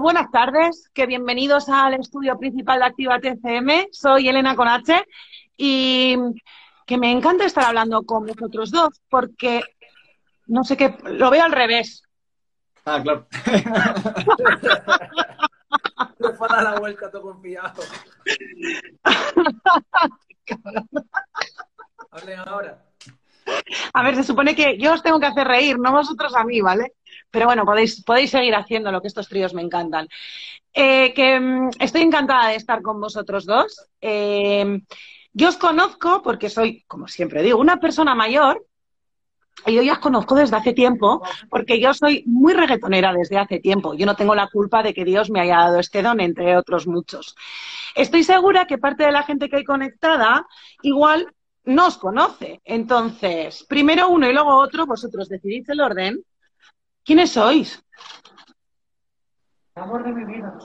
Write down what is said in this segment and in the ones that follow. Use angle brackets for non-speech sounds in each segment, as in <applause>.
buenas tardes, que bienvenidos al estudio principal de Activa TCM. Soy Elena Conache y que me encanta estar hablando con vosotros dos porque no sé qué, lo veo al revés. Ah, claro. <laughs> Le fue a dar la vuelta todo confiado. <laughs> Hablen ahora. A ver, se supone que yo os tengo que hacer reír, no vosotros a mí, ¿vale? Pero bueno, podéis, podéis seguir haciendo lo que estos tríos me encantan. Eh, que mm, estoy encantada de estar con vosotros dos. Eh, yo os conozco porque soy, como siempre digo, una persona mayor. Y yo ya os conozco desde hace tiempo, porque yo soy muy reggaetonera desde hace tiempo. Yo no tengo la culpa de que Dios me haya dado este don, entre otros muchos. Estoy segura que parte de la gente que hay conectada igual no os conoce. Entonces, primero uno y luego otro, vosotros decidís el orden. ¿Quiénes sois? Amor de mi vida.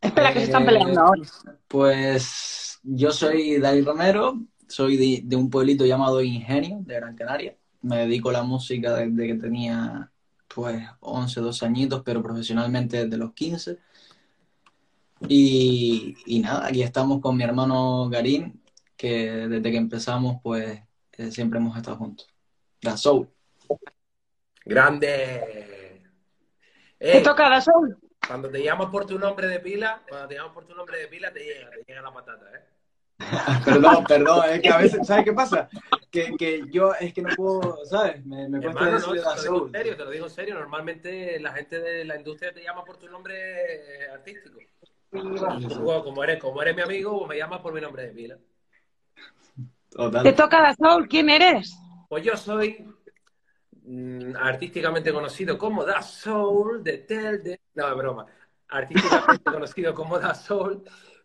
Espera, que se están peleando ahora. Pues yo soy David Romero, soy de, de, un pueblito llamado Ingenio, de Gran Canaria. Me dedico a la música desde que tenía pues 11, 12 añitos, pero profesionalmente desde los 15. Y, y nada, aquí estamos con mi hermano Garín, que desde que empezamos, pues eh, siempre hemos estado juntos. La Soul. Grande. ¿Te toca la Soul? Cuando te llamas por tu nombre de pila, cuando te llamas por tu nombre de pila, te llega, te llega la patata, ¿eh? <laughs> perdón, perdón, es que a veces, ¿sabes qué pasa? Que, que yo es que no puedo, ¿sabes? Me, me cuesta Hermano, decir no, te lo digo Soul. en serio, te lo digo en serio. Normalmente la gente de la industria te llama por tu nombre eh, artístico. Como eres, como eres mi amigo, me llamas por mi nombre de pila. Total. Te toca la Soul, ¿quién eres? Pues yo soy mm, artísticamente conocido como Da Soul de Tel de... No, es broma. Artísticamente <laughs> conocido como Da Soul,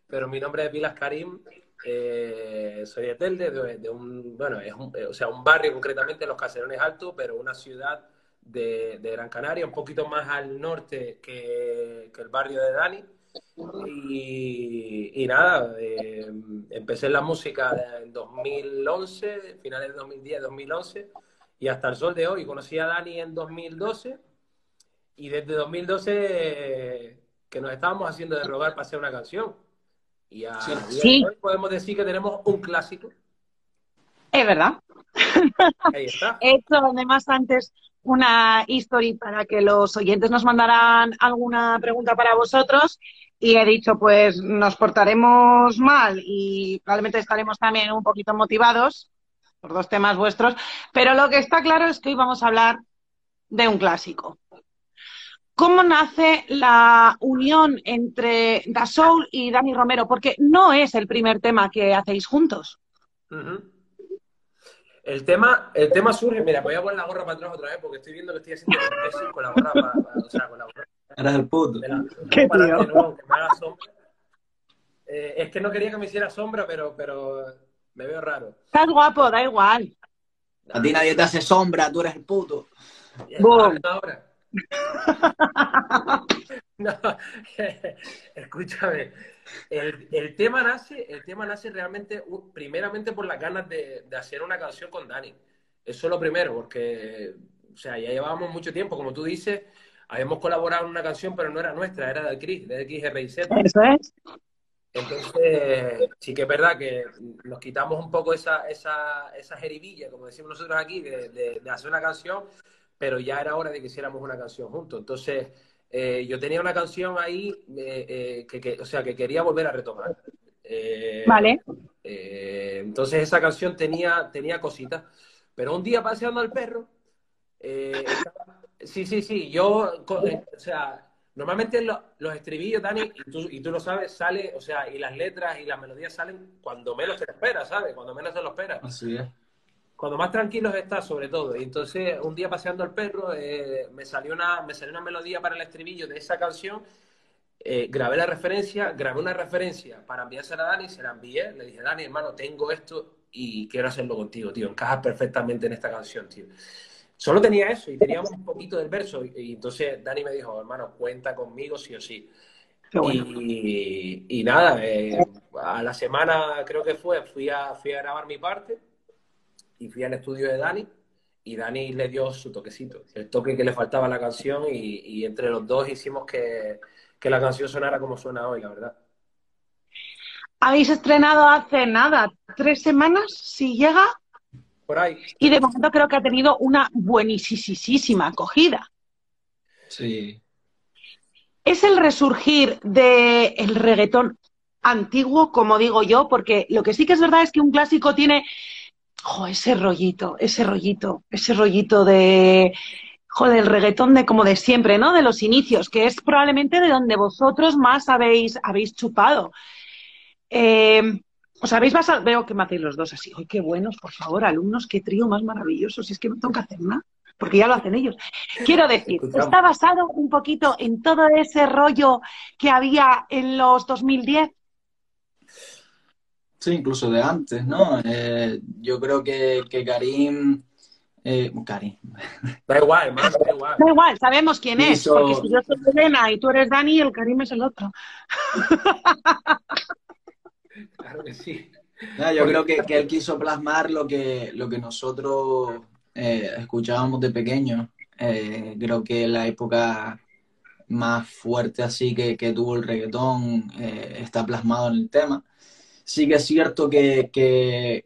pero mi nombre es Karim. Eh, soy de Telde, de, de un, bueno, es un, eh, o sea, un barrio concretamente, Los Caserones Altos, pero una ciudad de, de Gran Canaria, un poquito más al norte que, que el barrio de Dani. Y, y nada, eh, empecé en la música en 2011, finales de 2010, 2011, y hasta el sol de hoy. Conocí a Dani en 2012, y desde 2012 eh, que nos estábamos haciendo de rogar para hacer una canción. Y a día de Sí. hoy podemos decir que tenemos un clásico. Es verdad. Ahí está. <laughs> He hecho además antes una history para que los oyentes nos mandaran alguna pregunta para vosotros y he dicho pues nos portaremos mal y probablemente estaremos también un poquito motivados por dos temas vuestros, pero lo que está claro es que hoy vamos a hablar de un clásico. ¿Cómo nace la unión entre Da Soul y Dani Romero? Porque no es el primer tema que hacéis juntos. El tema, el tema surge, mira, voy a poner la gorra para atrás otra vez porque estoy viendo que estoy haciendo el con la gorra para, para- o sea, con la gorra Eres el puto. de la, Qué para tío. de nuevo, que me haga sombra. Eh, es que no quería que me hiciera sombra, pero, pero me veo raro. Estás guapo, da igual. A ti nadie te hace sombra, tú eres el puto. Boom. Ahora. <laughs> No, <laughs> escúchame. El, el tema nace, el tema nace realmente, primeramente por las ganas de, de hacer una canción con Dani. Eso es lo primero, porque, o sea, ya llevábamos mucho tiempo, como tú dices, habíamos colaborado en una canción, pero no era nuestra, era de Chris, de XRIZ. Eso es. Entonces, sí que es verdad que nos quitamos un poco esa, esa, esa jeribilla, como decimos nosotros aquí, de, de- de hacer una canción, pero ya era hora de que hiciéramos una canción juntos. Entonces, eh, yo tenía una canción ahí eh, eh, que, que- o sea, que quería volver a retomar. Eh, Vale. eh, entonces, esa canción tenía, tenía cositas. Pero un día paseando al perro, eh, estaba- sí, sí, sí, yo, o sea, normalmente lo- los estribillos, Dani, y tú, y tú lo sabes, sale, o sea, y las letras y las melodías salen cuando menos te lo esperas, ¿sabes? Cuando menos te lo esperas. Así es. Cuando más tranquilos estás, sobre todo. Y entonces, un día paseando al perro, eh, me, salió una, me salió una melodía para el estribillo de esa canción. eh, grabé la referencia, grabé una referencia para enviársela a Dani, se la envié. Le dije, Dani, hermano, tengo esto y quiero hacerlo contigo, tío. Encajas perfectamente en esta canción, tío. Solo tenía eso y teníamos un poquito del verso. Y, y entonces Dani me dijo, hermano, cuenta conmigo sí o sí. Bueno. Y, y nada, eh, a la semana creo que fue, fui a, fui a grabar mi parte y fui al estudio de Dani y Dani le dio su toquecito, el toque que le faltaba a la canción y, entre los dos hicimos que, que, la canción sonara como suena hoy, la verdad. Habéis estrenado hace nada, tres semanas, si llega. Por ahí. Y de momento creo que ha tenido una buenísima acogida. Sí. Es el resurgir del el reggaetón antiguo, como digo yo, porque lo que sí que es verdad es que un clásico tiene ese rollito, ese rollito, ese rollito de, joder, el reggaetón de como de siempre, ¿no? De los inicios, que es probablemente de donde vosotros más habéis, habéis chupado. Eh, ¿Os habéis basado? Veo que me hacéis los dos así. ¡Ay, qué buenos, por favor, alumnos! ¡Qué trío más maravilloso! Si es que no tengo que hacer nada, porque ya lo hacen ellos. Quiero decir, ¿está basado un poquito en todo ese rollo que había en los 2010? Sí, incluso de antes, ¿no? Eh, yo creo que, que Karim... Eh, Karim. <laughs> Da igual, más, da igual. Da igual, sabemos quién es, porque si yo soy Elena y tú eres Dani, el Karim es el otro. <laughs> claro que sí. yo creo que, que, él quiso plasmar lo que, lo que nosotros eh, escuchábamos de pequeños. Eh, creo que la época más fuerte así que, que tuvo el reggaetón eh, está plasmado en el tema sí que es cierto que,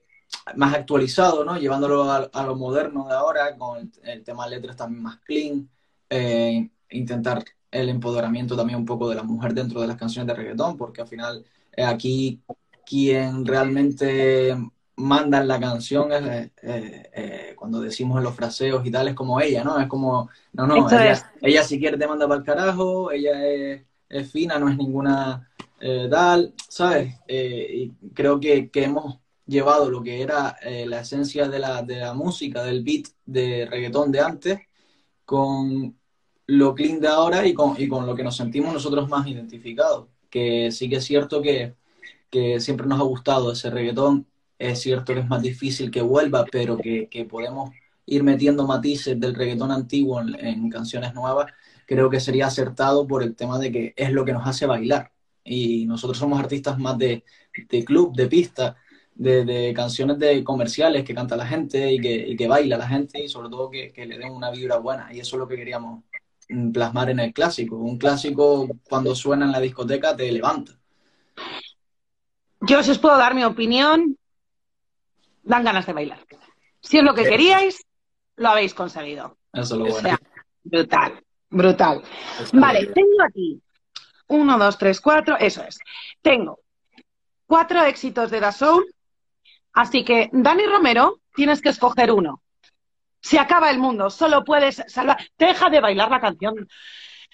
más actualizado, ¿no? Llevándolo a, lo moderno de ahora, con el, tema de letras también más clean, eh, intentar el empoderamiento también un poco de la mujer dentro de las canciones de reggaetón, porque al final eh, aquí quien realmente manda en la canción es eh, cuando decimos los fraseos y tal, es como ella, ¿no? Es como, no, no, ella, si quiere te manda para el carajo, ella es, es fina, no es ninguna eh, tal, ¿sabes? Eh, y creo que, hemos llevado lo que era eh, la esencia de la, de la música, del beat de reggaetón de antes, con lo clean de ahora y con, y con lo que nos sentimos nosotros más identificados. Que sí que es cierto que, que siempre nos ha gustado ese reggaetón, es cierto que es más difícil que vuelva, pero que, que podemos ir metiendo matices del reggaetón antiguo en, canciones nuevas, creo que sería acertado por el tema de que es lo que nos hace bailar y nosotros somos artistas más de, club, de pista, de, canciones de comerciales que canta la gente y que, que baila la gente y sobre todo que, le den una vibra buena. Y eso es lo que queríamos mm, plasmar en el clásico. Un clásico cuando suena en la discoteca te levanta. Yo os puedo dar mi opinión. Dan ganas de bailar. Si es lo que queríais, lo habéis conseguido. Eso es lo bueno. brutal, brutal. Vale, tengo aquí uno, dos, tres, cuatro, eso es. Tengo cuatro éxitos de Da Soul, así que Dani Romero, tienes que escoger uno. Se acaba el mundo, solo puedes salvar. Deja de bailar la canción.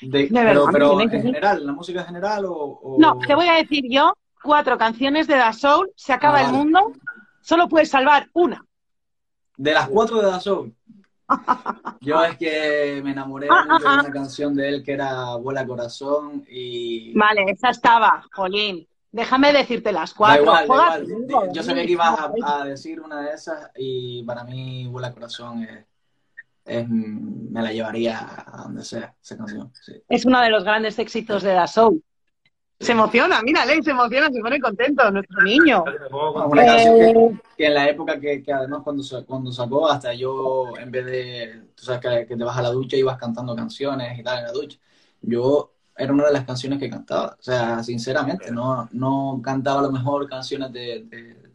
De, verdad, pero, en general, la música general o, No, te voy a decir yo cuatro canciones de Da Soul, se acaba ah, el mundo, solo puedes salvar una. De las cuatro de Da Soul. <laughs> Yo es que me enamoré ah, ah, de una ah. canción de él que era Vuela Corazón y... Vale, esa estaba, Jolín. Déjame decirte las cuatro. Yo sabía que ibas a, decir una de esas y para mí Vuela Corazón es, me la llevaría a donde sea esa canción. Es uno de los grandes éxitos de la Soul. Se emociona, mírale, se emociona, se pone contento nuestro niño. Una canción que, en la época que, además cuando, cuando sacó, hasta yo en vez de, tú sabes que, te vas a la ducha y ibas cantando canciones y tal en la ducha, yo era una de las canciones que cantaba. O sea, sinceramente, no, no cantaba a lo mejor canciones de,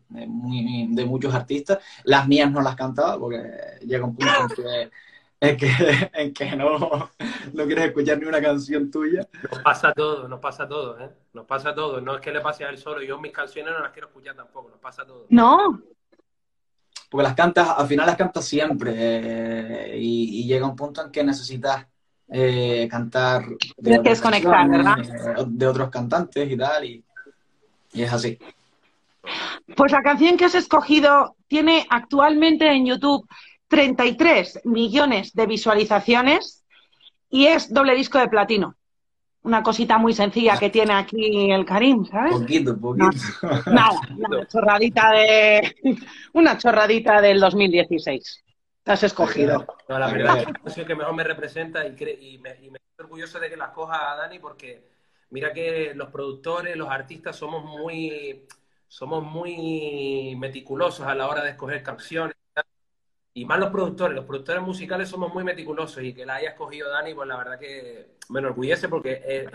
de, muchos artistas. Las mías no las cantaba porque llega un punto en que en que, <laughs> en que no, no quieres escuchar ni una canción tuya. Nos pasa todo, nos pasa todo, ¿eh? Nos pasa todo. No es que le pase a él solo, yo mis canciones no las quiero escuchar tampoco, nos pasa todo. No. Porque las cantas, al final las cantas siempre eh, y, llega un punto en que necesitas eh, cantar de, desconectar, ¿verdad? Eh, de otros cantantes y tal, y, y es así. Pues la canción que has escogido tiene actualmente en YouTube 33 millones de visualizaciones y es doble disco de platino. Una cosita muy sencilla que tiene aquí el Karim, ¿sabes? Poquito, poquito. Nada, una chorradita de <laughs> una chorradita del 2016. Te has escogido. No, la verdad es la canción que mejor me representa y, y, me, y me estoy orgulloso de que la coja a Dani porque mira que los productores, los artistas somos muy somos muy meticulosos a la hora de escoger canciones y más los productores, los productores musicales somos muy meticulosos y que la haya escogido Dani, pues la verdad que me enorgullece porque es,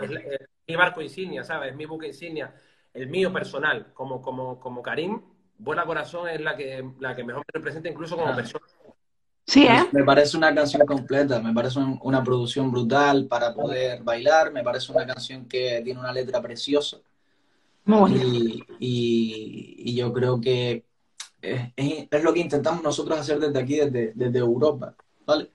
mi barco insignia, ¿sabes? Es mi buque insignia, el mío personal, como, como, como Karim, Buena Corazón es la que, la que mejor me representa incluso como ah. persona. Sí, ¿eh? Me parece una canción completa, me parece una producción brutal para poder bailar, me parece una canción que tiene una letra preciosa. Muy y, y yo creo que es, lo que intentamos nosotros hacer desde aquí, desde, desde Europa, ¿vale?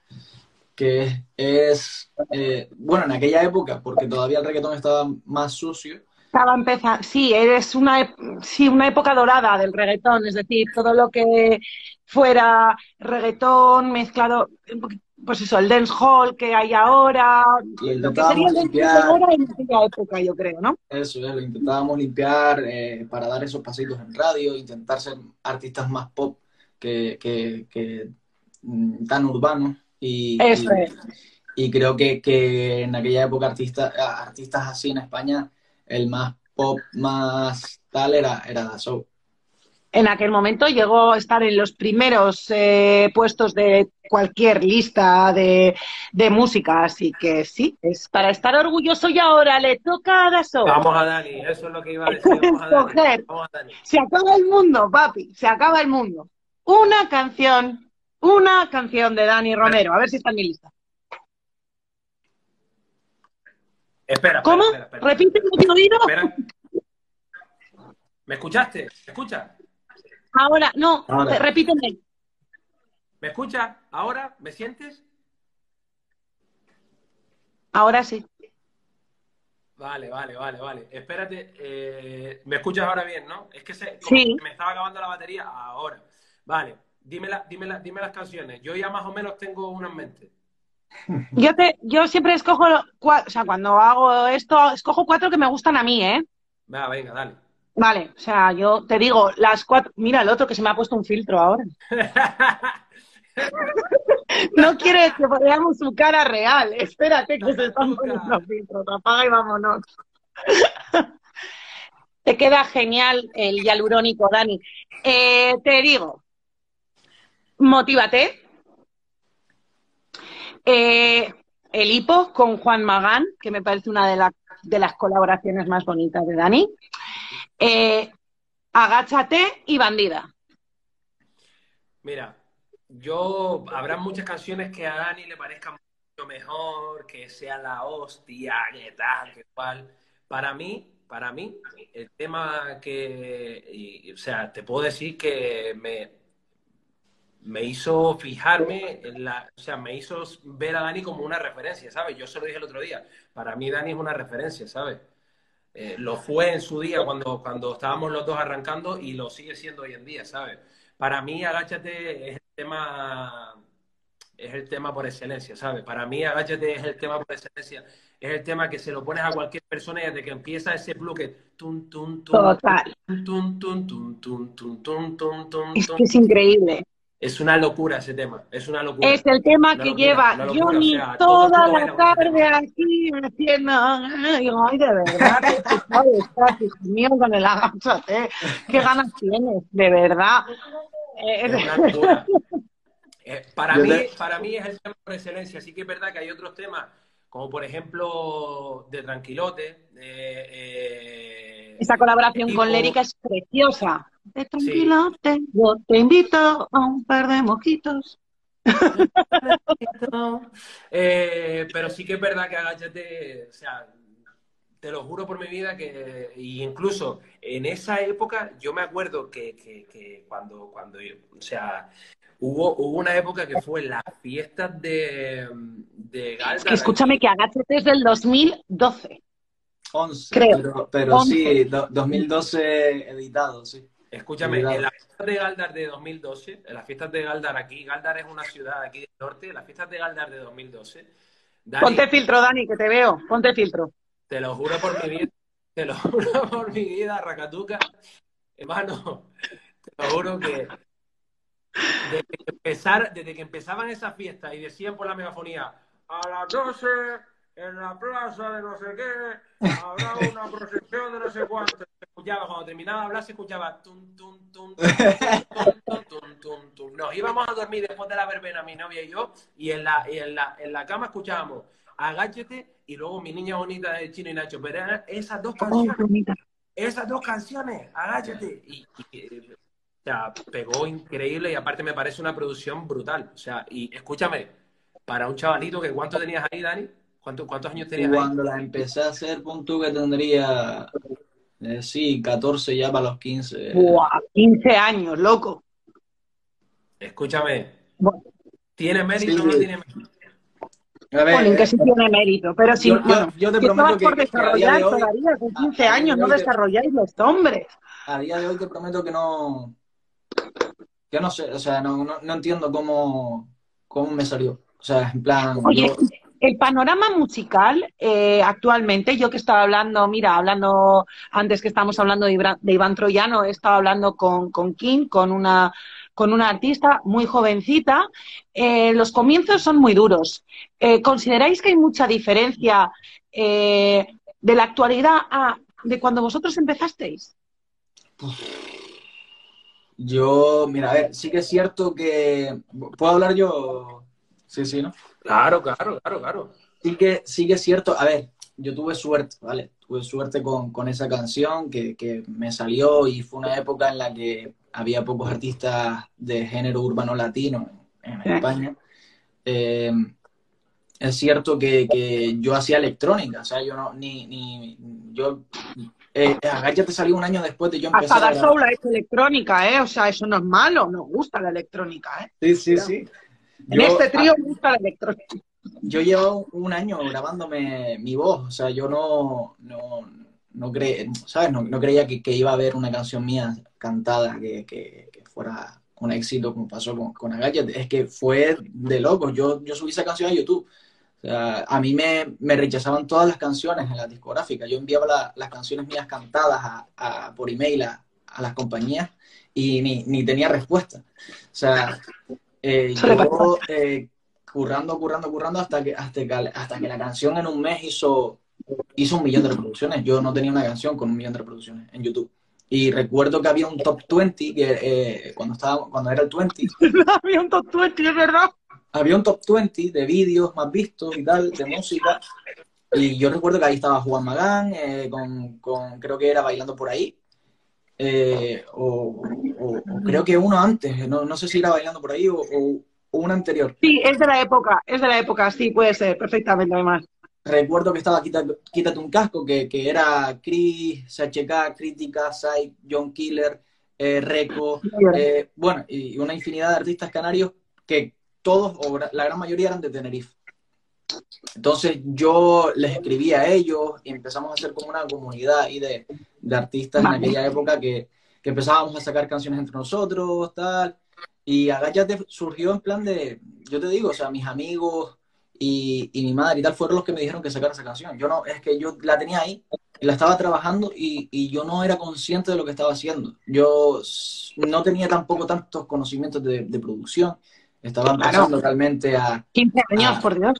Que es, eh, bueno, en aquella época, porque todavía el reggaetón estaba más sucio. Estaba empezando, sí, es una, sí, una época dorada del reggaetón, es decir, todo lo que fuera reggaetón mezclado, pues eso, el dance hall que hay ahora, lo que sería el dance ahora en aquella época, yo creo, ¿no? Eso es, lo intentábamos limpiar eh, para dar esos pasitos en radio, intentar ser artistas más pop que, que, mm, tan urbanos. Y, eso es. Y creo que, que en aquella época artistas artistas así en España, el más pop, más tal era, era Da en aquel momento llegó a estar en los primeros eh, puestos de cualquier lista de, música, así que sí, es para estar orgulloso y ahora le toca a Daso. Vamos a Dani, eso es lo que iba a decir. Vamos a Dani. Se acaba el mundo, papi, se acaba el mundo. Una canción, una canción de Dani Romero, a ver si está en mi lista. Espera, ¿Cómo? Repite el oído. ¿Me escuchaste? ¿Me escuchas? Ahora, no, repíteme. ¿Me escucha? ¿Ahora? ¿Me sientes? Ahora sí. Vale, vale, vale, vale. Espérate, eh, ¿me escuchas ahora bien, no? Es que se, me estaba acabando la batería ahora. Vale, dime, dime, dime las canciones. Yo ya más o menos tengo una en mente. <laughs> Yo, te, yo siempre escojo, o sea, cuando hago esto, escojo cuatro que me gustan a mí, ¿eh? Venga, venga, dale. Vale, o sea, yo te digo, las cuatro. Mira el otro que se me ha puesto un filtro ahora. <laughs> no quiere que veamos su cara real. Espérate que se está poniendo filtros. Apaga y vámonos. <laughs> te queda genial el hialurónico, Dani. Eh, te digo, motívate. Eh, el hipo con Juan Magán, que me parece una de, de las colaboraciones más bonitas de Dani. Eh, agáchate y bandida. Mira, yo habrá muchas canciones que a Dani le parezcan mucho mejor, que sea la hostia, que tal, que cual. Para mí, para mí, el tema que, o sea, te puedo decir que me, me hizo fijarme en la, o sea, me hizo ver a Dani como una referencia, ¿sabes? Yo se lo dije el otro día. Para mí Dani es una referencia, ¿sabes? Eh, lo fue en su día cuando, cuando estábamos los dos arrancando y lo sigue siendo hoy en día, ¿sabes? Para mí, Agáchate es el tema, es el tema por excelencia, ¿sabes? Para mí, Agáchate es el tema por excelencia. Es el tema que se lo pones a cualquier persona y desde que empieza ese bloque, tum, tum, tum, Total. Tum, tum, tum, tum, tum, tum, tum, tum, es que es increíble. Es una locura ese tema, es una locura. Es el tema que lleva Johnny toda la tarde aquí haciendo, ay, de verdad, estás, mío, con el agáchate, qué ganas tienes, de verdad. Es una locura. <laughs> Eh, para, mí, para mí es el tema por excelencia, sí que es verdad que hay otros temas, como por ejemplo de Tranquilote. Eh, Esa colaboración con Lérica es preciosa tranquilo, yo te invito a un par de mojitos. <laughs> Eh, pero sí que es verdad que agáchate, o sea, te lo juro por mi vida que incluso en esa época yo me acuerdo que, cuando, cuando, o sea, hubo, hubo una época que fue las fiestas de, de escúchame que agáchate es del 2012. 11, creo. Pero, sí, 2012 editado, sí. Escúchame, en las fiestas de Galdar de 2012, en las fiestas de Galdar aquí, Galdar es una ciudad aquí del norte, en las fiestas de Galdar de 2012. Ponte filtro, Dani, que te veo, ponte filtro. Te lo juro por mi vida, te lo juro por mi vida, Racatuca. Hermano, te lo juro que desde que, empezar, desde que empezaban esas fiestas y decían por la megafonía, a las 12 en la plaza de no sé qué, <laughs> habrá una procesión de no sé cuánto. Se escuchaba, cuando terminaba de hablar, se escuchaba tum, tum, tum, tum, tum, tum, tum, tum. Nos íbamos a dormir después de la verbena, mi novia y yo, y en la, y en la, en la cama escuchábamos Agáchate y luego Mi Niña Bonita de Chino y Nacho. Pero eran esas dos canciones, esas dos canciones, Agáchate. Y, y, o sea, pegó increíble y aparte me parece una producción brutal. O sea, y escúchame, para un chavalito que ¿cuánto tenías ahí, Dani? ¿Cuántos años tenías Cuando la empecé a hacer, pon tú que tendría, eh, sí, 14 ya para los 15. ¡Buah! 15 años, loco. Escúchame. ¿Tiene mérito o no tiene mérito? A ver, que sí tiene mérito, pero si, yo, bueno, yo, te prometo que, por desarrollar hoy, todavía con 15 a, años, no desarrolláis los hombres. A día de hoy te prometo que no, que no sé, o sea, no, no, no entiendo cómo, cómo me salió. O sea, en plan... Oye, yo... El panorama musical eh, actualmente, yo que estaba hablando, mira, hablando antes que estamos hablando de Iván, Troyano, he estado hablando con, con Kim, con una, con una artista muy jovencita. Eh, los comienzos son muy duros. Eh, ¿Consideráis que hay mucha diferencia de la actualidad a de cuando vosotros empezasteis? Yo, mira, a ver, sí que es cierto que. ¿Puedo hablar yo? Sí, sí, ¿no? Claro, claro, claro, claro. Sí que, sí que es cierto. A ver, yo tuve suerte, ¿vale? Tuve suerte con, con esa canción que, que, me salió y fue una época en la que había pocos artistas de género urbano latino en, en España. Eh, es cierto que, que, yo hacía electrónica, o sea, yo no, ni, ni yo, eh, ya te salió un año después de yo empezar Hasta la Soul es electrónica, ¿eh? O sea, eso no es malo, nos gusta la electrónica, ¿eh? Sí, sí, sí. En yo, este trío me gusta la electrónica. Yo llevo un año grabándome mi voz, o sea, yo no, no, no, cre ¿sabes? no, no creía que, que, iba a haber una canción mía cantada que, que, que fuera un éxito como pasó con, con Agaya. Es que fue de locos. Yo, yo subí esa canción a YouTube. O sea, a mí me, me, rechazaban todas las canciones en la discográfica. Yo enviaba la, las canciones mías cantadas a, a, por email a, a, las compañías y ni, ni tenía respuesta. O sea, eh, yo eh, currando, currando, currando hasta que, hasta que hasta que la canción en un mes hizo, hizo un millón de reproducciones. Yo no tenía una canción con un millón de reproducciones en YouTube. Y recuerdo que había un top 20, que eh, cuando, estaba, cuando era el 20. <laughs> había un top 20, es verdad. Había un top 20 de vídeos más vistos y tal, de música. Y yo recuerdo que ahí estaba Juan Magán, eh, con, con, creo que era Bailando por ahí. Eh, o, o, o, creo que uno antes, no, no, sé si era Bailando por ahí o, o un anterior. Sí, es de la época, es de la época, sí, puede ser, perfectamente además. Recuerdo que estaba Quítate, Quítate un casco, que, que era Chris, CHK, Crítica, Sai, John Killer, eh, Reco, eh, bueno, y una infinidad de artistas canarios que todos, o la gran mayoría eran de Tenerife. Entonces yo les escribí a ellos y empezamos a hacer como una comunidad ahí de, de artistas en aquella época que, que empezábamos a sacar canciones entre nosotros, tal. Y Agáchate surgió en plan de, yo te digo, o sea, mis amigos y, y, mi madre y tal fueron los que me dijeron que sacara esa canción. Yo no, es que yo la tenía ahí, la estaba trabajando y, y, yo no era consciente de lo que estaba haciendo. Yo no tenía tampoco tantos conocimientos de, de producción. Estaba empezando claro. realmente a... 15 años, a, por Dios.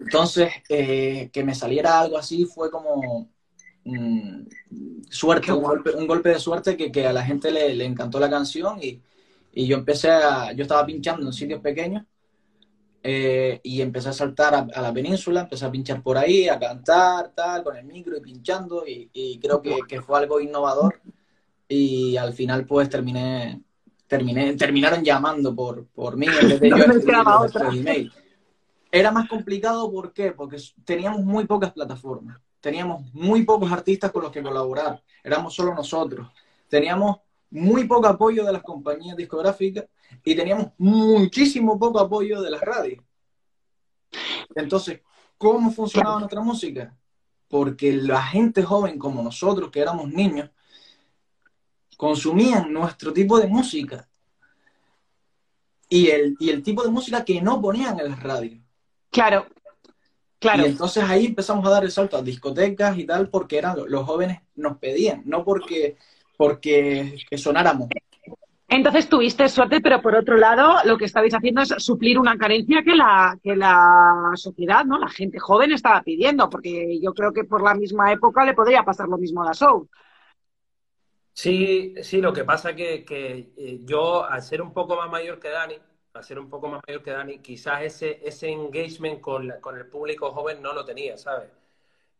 Entonces, eh, que me saliera algo así fue como mmm, suerte, un golpe, un golpe, de suerte que, que a la gente le, le encantó la canción y, y yo empecé a, yo estaba pinchando en sitios pequeños eh, y empecé a saltar a, a, la península, empecé a pinchar por ahí, a cantar, tal, con el micro y pinchando y, y creo que, que, fue algo innovador y al final pues terminé, terminé terminaron llamando por, por mí en vez de <laughs> yo escribir email. Era más complicado, ¿por qué? Porque teníamos muy pocas plataformas, teníamos muy pocos artistas con los que colaborar, éramos solo nosotros, teníamos muy poco apoyo de las compañías discográficas y teníamos muchísimo poco apoyo de las radios. Entonces, ¿cómo funcionaba nuestra música? Porque la gente joven como nosotros, que éramos niños, consumían nuestro tipo de música y el, y el tipo de música que no ponían en las radios. Claro, claro. Y entonces ahí empezamos a dar el salto a discotecas y tal, porque eran los jóvenes nos pedían, no porque porque que sonáramos. Entonces tuviste suerte, pero por otro lado, lo que estabais haciendo es suplir una carencia que la, que la sociedad, ¿no? La gente joven estaba pidiendo, porque yo creo que por la misma época le podría pasar lo mismo a la show. Sí, sí, lo que pasa que, que eh, yo, al ser un poco más mayor que Dani, al ser un poco más mayor que Dani, quizás ese, ese engagement con, la- con el público joven no lo tenía, ¿sabes?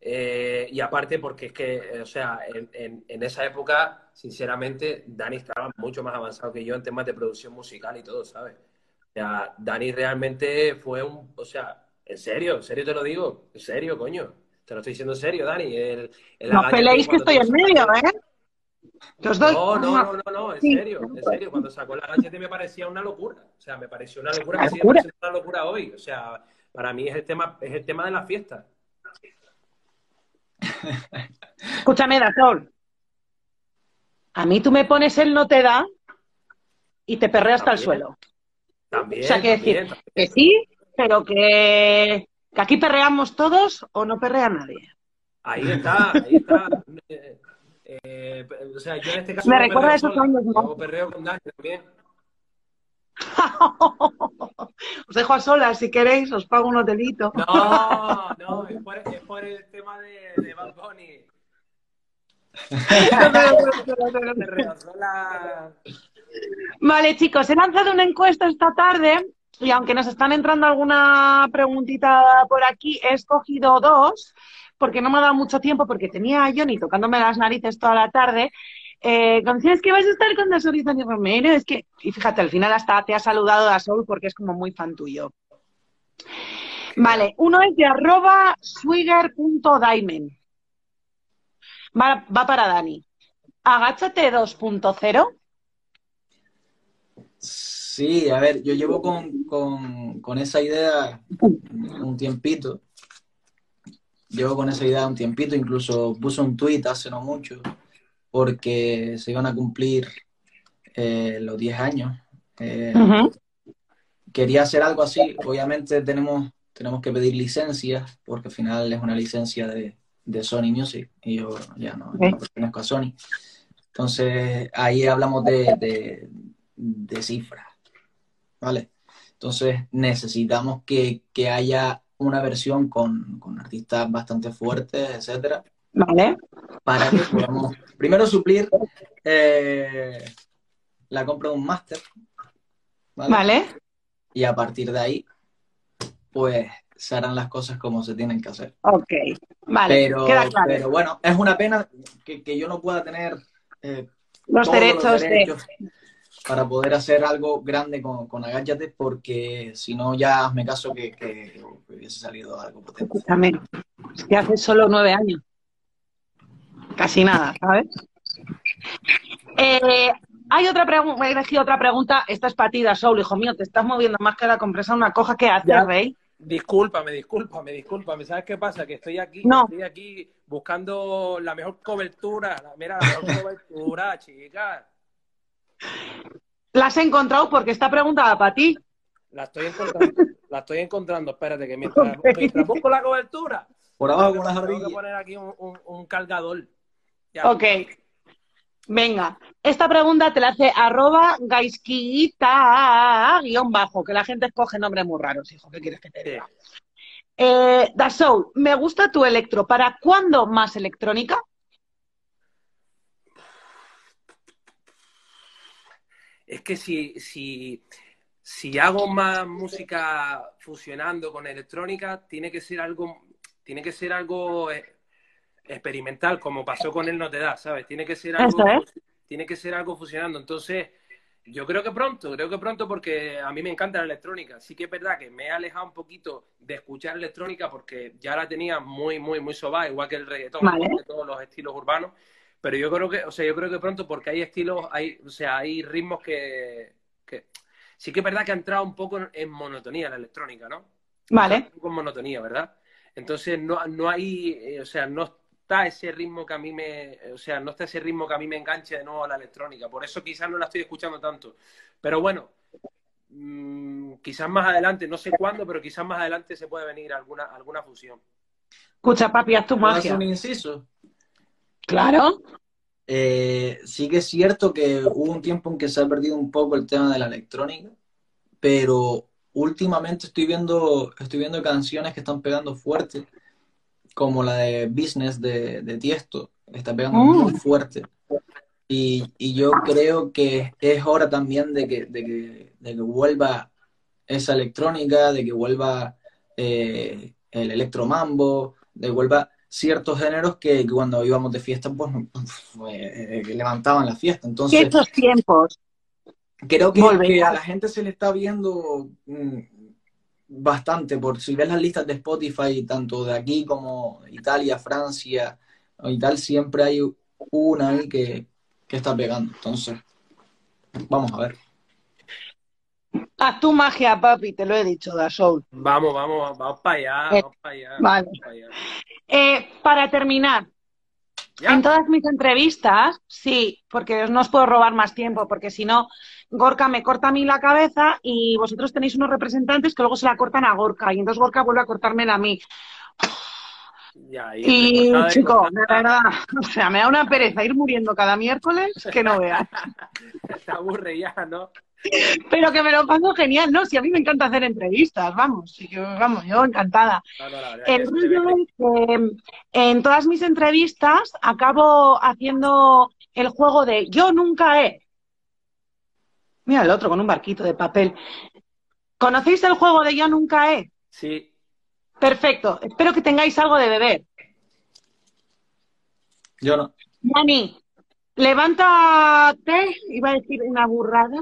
Eh, y aparte porque es que, eh, o sea, en, en- en esa época, sinceramente, Dani estaba mucho más avanzado que yo en temas de producción musical y todo, ¿sabes? O sea, Dani realmente fue un, o sea, en serio, en serio te lo digo, en serio, coño, te lo estoy diciendo en serio, Dani. El, el No peleéis que estoy en medio, ¿eh? Que os doy no, no, no, no, no, en Sí. serio, en serio. Cuando sacó la HT me parecía una locura. O sea, me pareció una locura, me sigue locura. pareciendo una locura hoy. O sea, para mí es el tema, es el tema de la fiesta. <laughs> Escúchame, Dasol. A mí tú me pones el no te da y te perreo hasta el suelo. También, O sea, que también, decir, también. Que sí, pero que, que aquí perreamos todos o no perrea nadie. Ahí está, ahí está. <laughs> Eh, o sea, yo en este caso Me no recuerda esos sola, años, ¿no? yo perreo con Dani también. <laughs> Os dejo a solas si queréis, os pago un hotelito. No, no, es por, es por el tema de, de Bad Bunny. <laughs> Vale, chicos, he lanzado una encuesta esta tarde y aunque nos están entrando alguna preguntita por aquí, he escogido dos porque no me ha dado mucho tiempo porque tenía a Johnny tocándome las narices toda la tarde. Eh, decías que vas a estar con Dasol y Romero, es que, y fíjate, al final hasta te ha saludado Dasol porque es como muy fan tuyo. Vale, uno es de arroba swigger.diamond. Va, va para Dani. Agáchate 2.0. Sí, a ver, yo llevo con, con, con esa idea un tiempito. Llevo con esa idea un tiempito, incluso puse un tuit hace no mucho, porque se iban a cumplir eh, los 10 años. Eh, quería hacer algo así. Obviamente tenemos, tenemos que pedir licencias, porque al final es una licencia de, de Sony Music y yo ya no, no pertenezco a Sony. Entonces ahí hablamos de, de, de cifras, ¿vale? Entonces necesitamos que, que haya una versión con, con artistas bastante fuertes, etcétera, Vale. para que podamos primero suplir eh, la compra de un máster, ¿vale? Vale. Y a partir de ahí, pues se harán las cosas como se tienen que hacer. Ok. Vale. Pero, Queda claro. pero bueno, es una pena que, que yo no pueda tener eh, los derechos, los de. Para poder hacer algo grande con, con Agáchate, porque si no ya me caso que, que hubiese salido algo potente. Escúchame. Es que hace solo nueve años. Casi nada, ¿sabes? Eh, hay otra pregunta, he elegido otra pregunta. Esta es para ti, Soul, hijo mío. Te estás moviendo más que la compresa una coja. ¿Qué haces, Ya. Rey? Discúlpame, discúlpame, discúlpame. ¿Sabes qué pasa? Que estoy aquí, No. estoy aquí buscando la mejor cobertura. La- Mira, la mejor <laughs> cobertura, chicas. La has encontrado porque está preguntada para ti. La estoy encontrando. La estoy encontrando. Espérate, que mientras, mientras busco la cobertura, Por abajo con las tengo que poner aquí un, un- un cargador. Ya. Ok. Venga, esta pregunta te la hace arroba gaisquita guion bajo, que la gente escoge nombres muy raros, hijo. ¿Qué quieres que te Sí. diga? Eh, Dasou, me gusta tu electro. ¿Para cuándo más electrónica? Es que si, si, si hago más música fusionando con electrónica, tiene que ser algo, tiene que ser algo eh, experimental, como pasó con él no te da, ¿sabes? Tiene que ser algo, tiene que ser algo fusionando. Entonces, yo creo que pronto, creo que pronto porque a mí me encanta la electrónica. Sí que es verdad que me he alejado un poquito de escuchar electrónica porque ya la tenía muy, muy, muy sobada, igual que el reggaetón, Vale. igual que todos los estilos urbanos. Pero yo creo que, o sea, yo creo que pronto porque hay estilos, hay, o sea, hay ritmos que, que sí que es verdad que ha entrado un poco en monotonía la electrónica, ¿no? Vale. Un poco en monotonía, ¿verdad? Entonces no, no hay, eh, o sea, no está ese ritmo que a mí me, o sea, no está ese ritmo que a mí me enganche de nuevo a la electrónica. Por eso quizás no la estoy escuchando tanto. Pero bueno, mm, quizás más adelante, no sé cuándo, pero quizás más adelante se puede venir alguna, alguna fusión. Escucha, papi, haz tu ¿Puedo hacer magia. un inciso? Claro. Eh, sí que es cierto que hubo un tiempo en que se ha perdido un poco el tema de la electrónica, pero últimamente estoy viendo, estoy viendo canciones que están pegando fuerte, como la de Business de, de Tiesto, está pegando Mm. muy fuerte. Y, y yo creo que es hora también de que, de que, de que vuelva esa electrónica, de que vuelva eh, el electromambo, de que vuelva ciertos géneros que, que cuando íbamos de fiesta, pues, eh, que levantaban la fiesta. Entonces, estos tiempos. creo que, a la gente se le está viendo mm, bastante, por si ves las listas de Spotify, tanto de aquí como Italia, Francia y tal, siempre hay una ahí que, que está pegando. Entonces, vamos a ver. Haz tu magia, papi, te lo he dicho, Da Soul. Vamos, vamos, vamos para allá, Eh, vamos para allá. vale. vamos para allá. Eh, para terminar, ¿Ya? en todas mis entrevistas, sí, porque no os puedo robar más tiempo, porque si no, Gorka me corta a mí la cabeza y vosotros tenéis unos representantes que luego se la cortan a Gorka y entonces Gorka vuelve a cortármela a mí. Ya, Y, de chico, de verdad, o sea, me da una pereza ir muriendo cada miércoles que no veas. <laughs> Te aburre ya, ¿no? Pero que me lo paso genial, ¿no? Si a mí me encanta hacer entrevistas, vamos, yo, vamos, yo encantada. No, no, El rollo es que en todas mis entrevistas acabo haciendo el juego de yo nunca he. Mira el otro con un barquito de papel. ¿Conocéis el juego de yo nunca he? Sí, Perfecto. Espero que tengáis algo de beber. Yo no. Dani, levántate, iba a decir una burrada,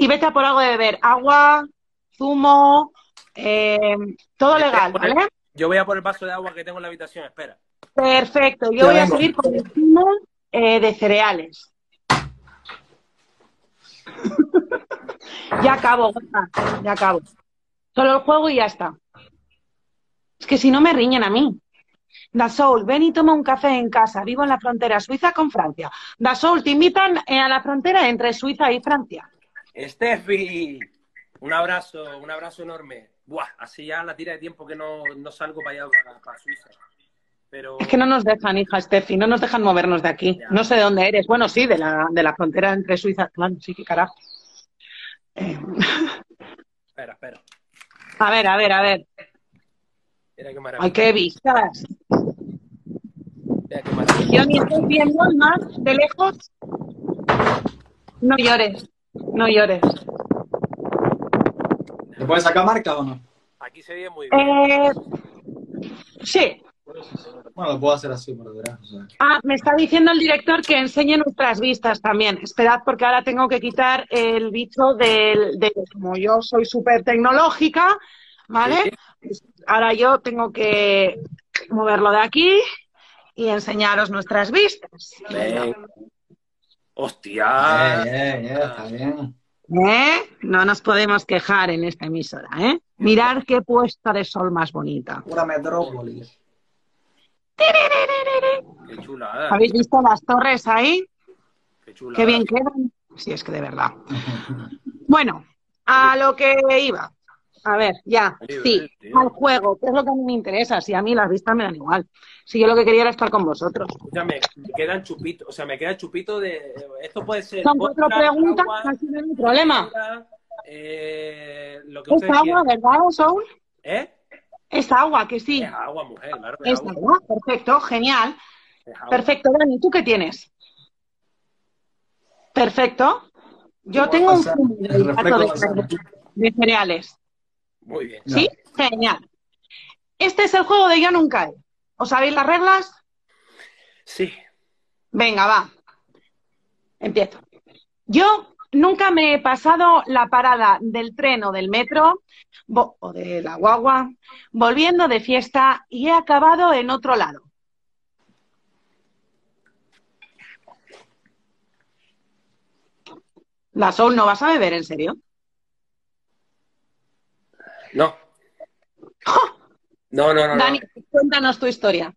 y vete a por algo de beber. Agua, zumo, eh, todo legal, ¿vale? yo voy a por el vaso de agua que tengo en la habitación, espera. Perfecto. Yo Ya voy a seguir con el zumo eh, de cereales. <laughs> ya acabo, ya acabo. Solo el juego y ya está. Es que si no me riñen a mí. Da Soul, ven y toma un café en casa. Vivo en la frontera suiza con Francia. Da Soul, te invitan eh, a la frontera entre Suiza y Francia. Steffi, un abrazo, un abrazo enorme. Buah, así ya la tira de tiempo que no, no salgo para allá, para, para Suiza. Pero Es que no nos dejan, hija Steffi, no nos dejan movernos de aquí. Ya. No sé de dónde eres. Bueno, sí, de la, de la frontera entre Suiza. Claro, sí, qué carajo. Eh, espera, espera. a ver, a ver, a ver. Mira qué maravilla. Ay, qué vistas. Mira qué maravilla. Yo ni estoy viendo más de lejos. No llores, no llores. ¿Le puedes sacar marca o no? Aquí se ve muy bien. Eh, sí. Bueno, lo puedo hacer así por detrás. o sea. Ah, me está diciendo el director que enseñe nuestras vistas también. Esperad, porque ahora tengo que quitar el bicho del, de, como yo soy súper tecnológica, ¿vale? Ahora yo tengo que moverlo de aquí y enseñaros nuestras vistas. Hostia. Eh, eh, eh, está bien. ¿Eh? No nos podemos quejar en esta emisora, ¿eh? Mirar qué puesta de sol más bonita. Pura metrópoli. Qué chulada. ¿Habéis visto las torres ahí? Qué chulada. Qué bien quedan. Sí, es que de verdad. Bueno, a lo que iba. A ver, ya, sí, tío. al juego, que es lo que a mí me interesa. Si a mí las vistas me dan igual. Si yo lo que quería era estar con vosotros. Escúchame, me quedan chupitos, o sea, me queda chupito de. Esto puede ser. Son cuatro preguntas, así no hay problema. cola, eh, lo que Es agua. ¿verdad, Soul? ¿Eh? Es agua, que sí. Es agua, mujer, claro. Es Es agua. agua, perfecto, genial. Perfecto, Dani, ¿tú qué tienes? Perfecto. Yo tengo un el de, de cereales. Muy bien. ¿Sí? Genial. Este es el juego de Yo Nunca He. ¿Os sabéis las reglas? Sí. Venga, va. Empiezo. Yo nunca me he pasado la parada del tren o del metro o de la guagua volviendo de fiesta y he acabado en otro lado. La Soul, ¿no vas a beber, en serio? No. No, no, no. no. Dani, cuéntanos tu historia.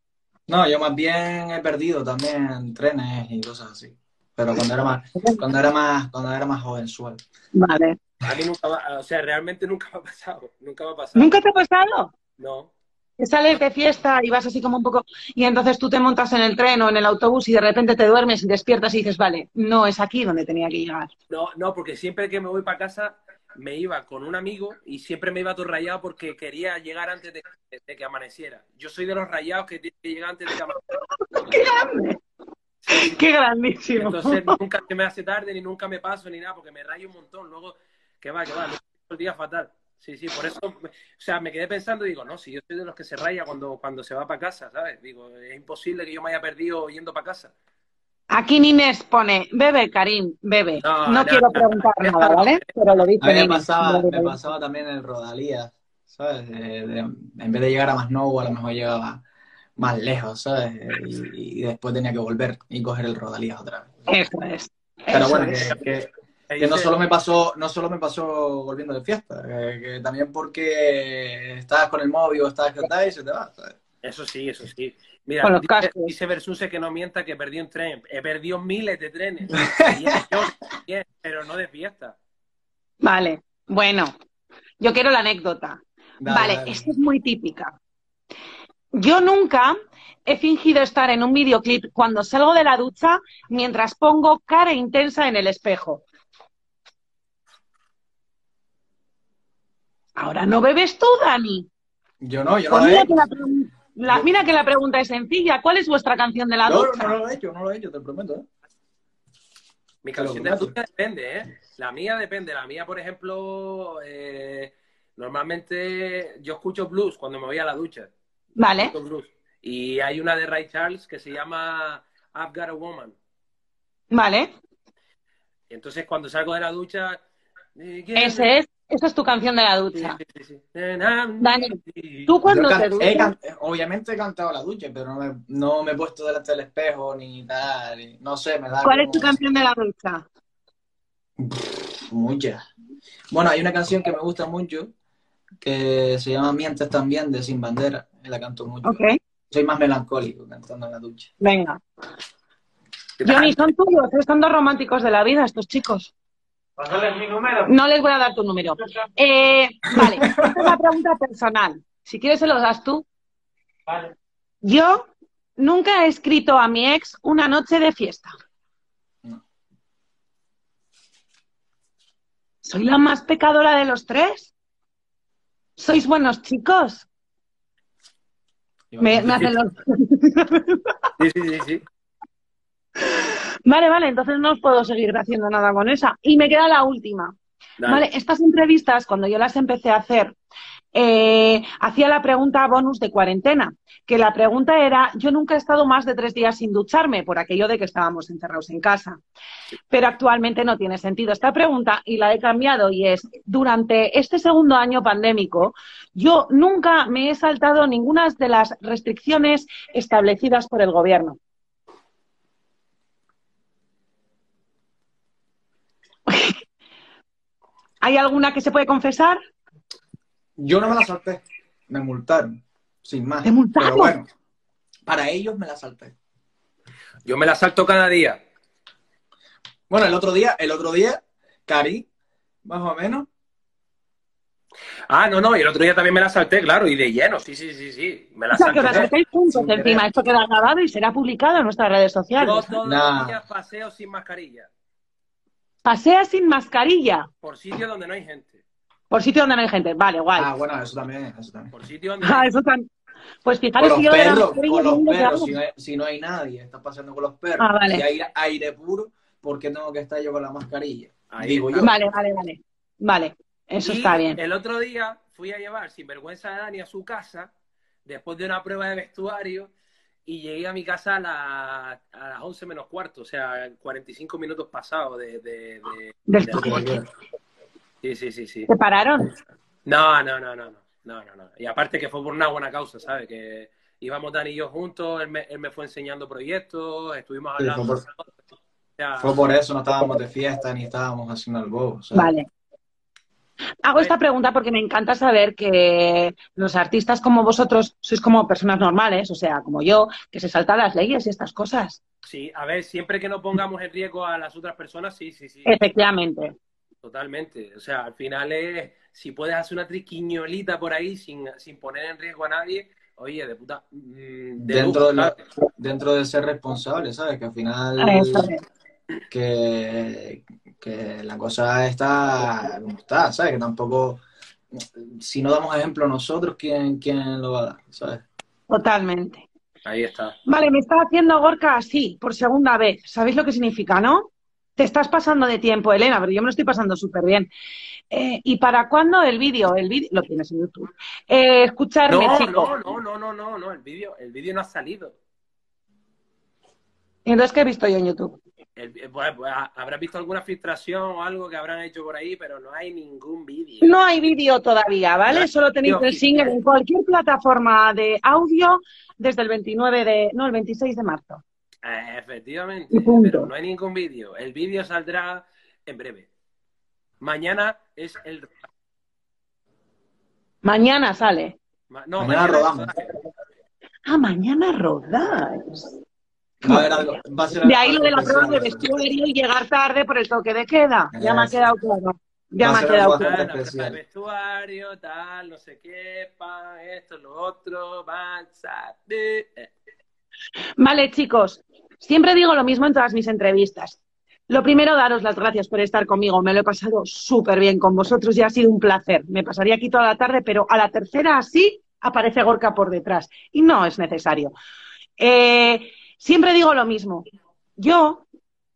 No, yo más bien he perdido también trenes y cosas así. Pero cuando era más, cuando era más, cuando era más jovenzuelo. Vale. A mí nunca, va- o sea, realmente nunca me ha pasado. Nunca me ha pasado. ¿Nunca te ha pasado? No. que sales de fiesta y vas así como un poco, y entonces tú te montas en el tren o en el autobús y de repente te duermes y despiertas y dices, vale, no es aquí donde tenía que llegar. No, no, porque siempre que me voy para casa me iba con un amigo y siempre me iba todo rayado porque quería llegar antes de, de que amaneciera. Yo soy de los rayados que tiene que llegar antes de que amaneciera. ¡Qué grande! ¡Qué grandísimo! Entonces nunca se me hace tarde, ni nunca me paso, ni nada, porque me rayo un montón. Luego, que va, que va, el día fatal. Sí, sí, por eso, o sea, me quedé pensando y digo, no, si yo soy de los que se raya cuando, cuando se va para casa, ¿sabes? Digo, es imposible que yo me haya perdido yendo para casa. Aquí Nines pone, bebe, Karim, bebe. No, No, no, quiero no. preguntar nada, ¿vale? Pero lo dice A mí me pasaba, me pasaba también en Rodalías, ¿sabes? De- de- en vez de llegar a Masnou, a lo mejor llegaba más lejos, ¿sabes? Y, y después tenía que volver y coger el Rodalías otra vez. Eso es. Pero Eso bueno, es. que, que- Me que no solo me pasó, no solo me pasó volviendo de fiesta, que, que también porque estabas con el móvil o estabas que y se te va, ¿sabes? Eso sí, eso sí. Mira, dice, dice Versuse que no mienta que perdí un tren. He perdido miles de trenes. <laughs> Pero no de fiesta. Vale, bueno, yo quiero la anécdota. Dale, vale, dale. esta es muy típica. Yo nunca he fingido estar en un videoclip cuando salgo de la ducha mientras pongo cara intensa en el espejo. Ahora no bebes tú, Dani. Yo no, yo Pues no lo mira, que la, pregun- la- mira que la pregunta es sencilla. ¿Cuál es vuestra canción de la No, ducha? no, no lo he hecho, no lo he hecho, te prometo, ¿eh? Mi lo canción de prometo. ducha depende, ¿eh? La mía depende. La mía, por ejemplo, eh, normalmente yo escucho blues cuando me voy a la ducha. Vale, blues. Y hay una de Ray Charles que se llama I've Got a Woman. vale. Y entonces cuando salgo de la ducha... eh, Ese es, esa es tu canción de la ducha. sí, sí, sí. And I'm Dani. Tú cuando te duchas, can- obviamente he cantado la ducha, pero no me, no me he puesto delante del espejo ni tal. y- no sé, me da ¿cuál es tu canción de la ducha? Muchas. Bueno, hay una canción que me gusta mucho que se llama Mientes también de Sin Bandera. y La canto mucho. Ok, Soy más melancólico cantando en la ducha. venga. Johnny, son tuyos, son dos románticos de la vida estos chicos. Pasarles mi número. No les voy a dar tu número. Eh, vale, <laughs> esta es una pregunta personal. Si quieres se lo das tú. Vale. Yo nunca he escrito a mi ex una noche de fiesta. No. ¿Soy la más pecadora de los tres? ¿Sois buenos chicos? Me, me hacen los... <laughs> Sí, sí, sí, sí. Vale, vale, entonces no os puedo seguir haciendo nada con esa. Y me queda la última. Dale. Vale, estas entrevistas, cuando yo las empecé a hacer, eh, hacía la pregunta bonus de cuarentena, que la pregunta era, yo nunca he estado más de tres días sin ducharme, por aquello de que estábamos encerrados en casa. Pero actualmente no tiene sentido esta pregunta y la he cambiado y es, durante este segundo año pandémico, yo nunca me he saltado ninguna de las restricciones establecidas por el gobierno. ¿Hay alguna que se puede confesar? Yo no me la salté. Me multaron. Sin más. ¿Te multaron? Pero bueno, para ellos me la salté. Yo me la salto cada día. Bueno, el otro día, el otro día, Cari, más o menos. Ah, no, no, y el otro día también me la salté, claro, y de lleno, sí, sí, sí, sí. Me la O sea, que os la salté. saltéis juntos encima. querer. Esto queda grabado y será publicado en nuestras redes sociales. Yo todos Nah. los días paseo sin mascarilla. Pasea sin mascarilla. Por sitios donde no hay gente. Por sitio donde no hay gente. Vale, guay. Ah, bueno, eso también, eso también. Por sitios donde no Ah, hay eso tan... Pues Con fijaros los que yo perros, con los perros, si no, hay, si no hay nadie, estás paseando con los perros, Ah, vale. y hay aire puro, ¿por qué tengo que estar yo con la mascarilla? Ahí Digo está. yo. Vale, vale, vale. Vale, eso Y está bien. El otro día fui a llevar sin vergüenza a Dani a su casa después de una prueba de vestuario y llegué a mi casa a, la- a las 11 menos cuarto, o sea, 45 minutos pasados de... de, de- Del- de- Sí, sí, sí, sí. ¿Se pararon? No, no, no, no, no, no, no, no. Y aparte que fue por una buena causa, ¿sabes? Que íbamos Dani y yo juntos, él me, él me fue enseñando proyectos, estuvimos Sí, hablando. fue O sea, Fue por eso, no estábamos de fiesta ni estábamos haciendo el bobo. ¿sabes? Vale. Hago esta pregunta porque me encanta saber que los artistas como vosotros sois como personas normales, o sea, como yo, que se saltan las leyes y estas cosas. Sí, a ver, siempre que no pongamos en riesgo a las otras personas, sí, sí, sí, Efectivamente. totalmente. O sea, al final es, si puedes hacer una triquiñolita por ahí sin, sin poner en riesgo a nadie, oye, de puta. mm, de dentro de, lujo, lo- dentro de ser responsable, ¿sabes? Que al final. Que, que la cosa está como está, ¿sabes? Que tampoco, si no damos ejemplo nosotros, ¿quién, quién lo va a dar? ¿Sabes? Totalmente. Ahí está. Vale, me está haciendo Gorka así, por segunda vez. ¿Sabéis lo que significa, no? Te estás pasando de tiempo, Elena, pero yo me lo estoy pasando súper bien. Eh, ¿Y para cuándo el vídeo? El vídeo lo tienes en YouTube. Eh, escucharme, No, chicos. no, no, no, no, no, no, el vídeo, el vídeo no ha salido. Entonces, ¿qué he visto yo en YouTube? El- eh, pues, pues, ha- habrás visto alguna filtración o algo que habrán hecho por ahí, pero no hay ningún vídeo. No hay vídeo todavía, ¿vale? No Solo tenéis el single en cualquier plataforma de audio desde el 29 de, no, el 26 de marzo. Eh, efectivamente, pero no hay ningún vídeo. El vídeo saldrá en breve. Mañana es el. Mañana sale. ma- no, Mañana rodamos. Ah, mañana rodáis. Va a haber algo- va a ser De ahí lo de la prueba de vestuario y llegar tarde por el toque de queda. Ya me ha quedado claro. Ya me ha quedado claro. Prueba de vestuario, tal, no sé qué, pan, esto, lo otro, de- eh. Vale, chicos, siempre digo lo mismo en todas mis entrevistas. Lo primero, daros las gracias por estar conmigo. Me lo he pasado súper bien con vosotros y ha sido un placer. Me pasaría aquí toda la tarde, pero a la tercera así aparece Gorka por detrás. Y no es necesario. Eh, siempre digo lo mismo. Yo,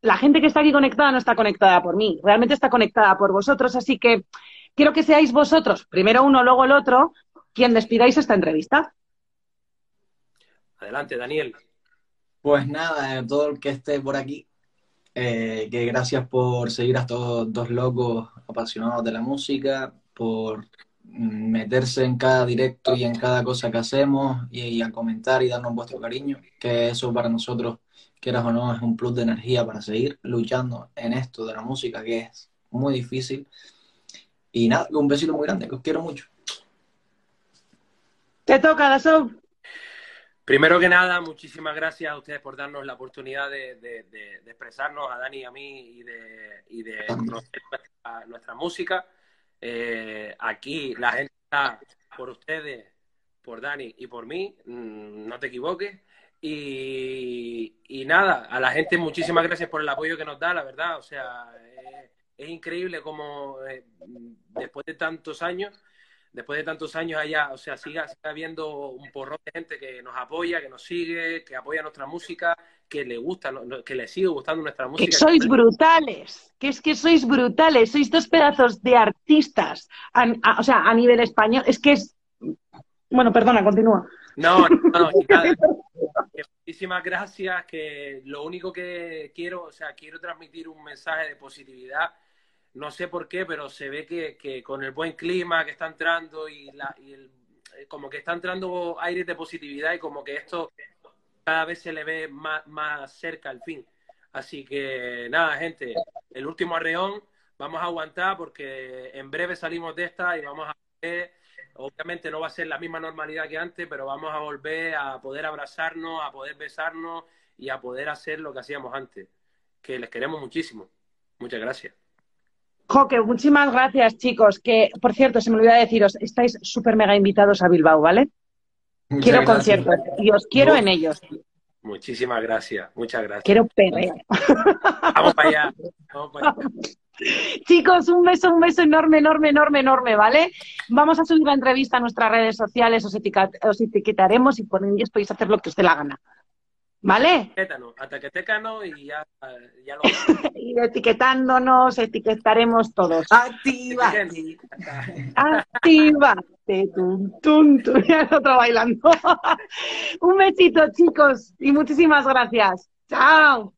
la gente que está aquí conectada no está conectada por mí, realmente está conectada por vosotros, así que quiero que seáis vosotros, primero uno, luego el otro, quien despidáis esta entrevista. Adelante, Daniel. Pues nada, eh, todo el que esté por aquí, eh, que gracias por seguir a estos dos locos apasionados de la música, por meterse en cada directo y en cada cosa que hacemos y, y a comentar y darnos vuestro cariño, que eso para nosotros, quieras o no, es un plus de energía para seguir luchando en esto de la música, que es muy difícil. Y nada, un besito muy grande, que os quiero mucho. Te toca, Daso. Primero que nada, muchísimas gracias a ustedes por darnos la oportunidad de, de- de- de expresarnos a Dani y a mí y de, y de conocer nuestra, nuestra música. Eh, aquí la gente está por ustedes, por Dani y por mí, mm, no te equivoques. Y, y nada, a la gente muchísimas gracias por el apoyo que nos da, la verdad. O sea, eh, es increíble como eh, después de tantos años después de tantos años allá, o sea, siga, siga habiendo un porrón de gente que nos apoya, que nos sigue, que apoya nuestra música, que le gusta, que le sigue gustando nuestra Que música. sois brutales, que es que sois brutales, sois dos pedazos de artistas, a- a- o sea, a nivel español, es que es... Bueno, perdona, continúa. No, no, no, <laughs> nada, que muchísimas gracias, que lo único que quiero, o sea, quiero transmitir un mensaje de positividad. No sé por qué, pero se ve que, con el buen clima que está entrando y, la, y el, eh, como que está entrando aires de positividad y como que esto cada vez se le ve más, más cerca al fin. Así que nada, gente, el último arreón, vamos a aguantar porque en breve salimos de esta y vamos a ver, obviamente no va a ser la misma normalidad que antes, pero vamos a volver a poder abrazarnos, a poder besarnos y a poder hacer lo que hacíamos antes, que les queremos muchísimo. Muchas gracias. Joque, muchísimas gracias, chicos, que, por cierto, se me olvidó deciros, estáis súper mega invitados a Bilbao, ¿vale? Muchas Quiero gracias. conciertos y os quiero en ellos, Muchísimas gracias, muchas gracias. quiero perrear. Vamos para allá. Vamos para allá. Chicos, un beso, un beso enorme, enorme, enorme, enorme, ¿vale? Vamos a subir la entrevista a nuestras redes sociales, os, etiquetaremos y por ellos podéis hacer lo que os dé la gana. ¿Vale? Tétano, hata que técano y ya, ya lo <laughs> Y etiquetándonos, etiquetaremos todos. Activa. Actívate, tum, tum, tum. <laughs> Y el otro bailando. <laughs> un besito, chicos, y muchísimas gracias. Chao.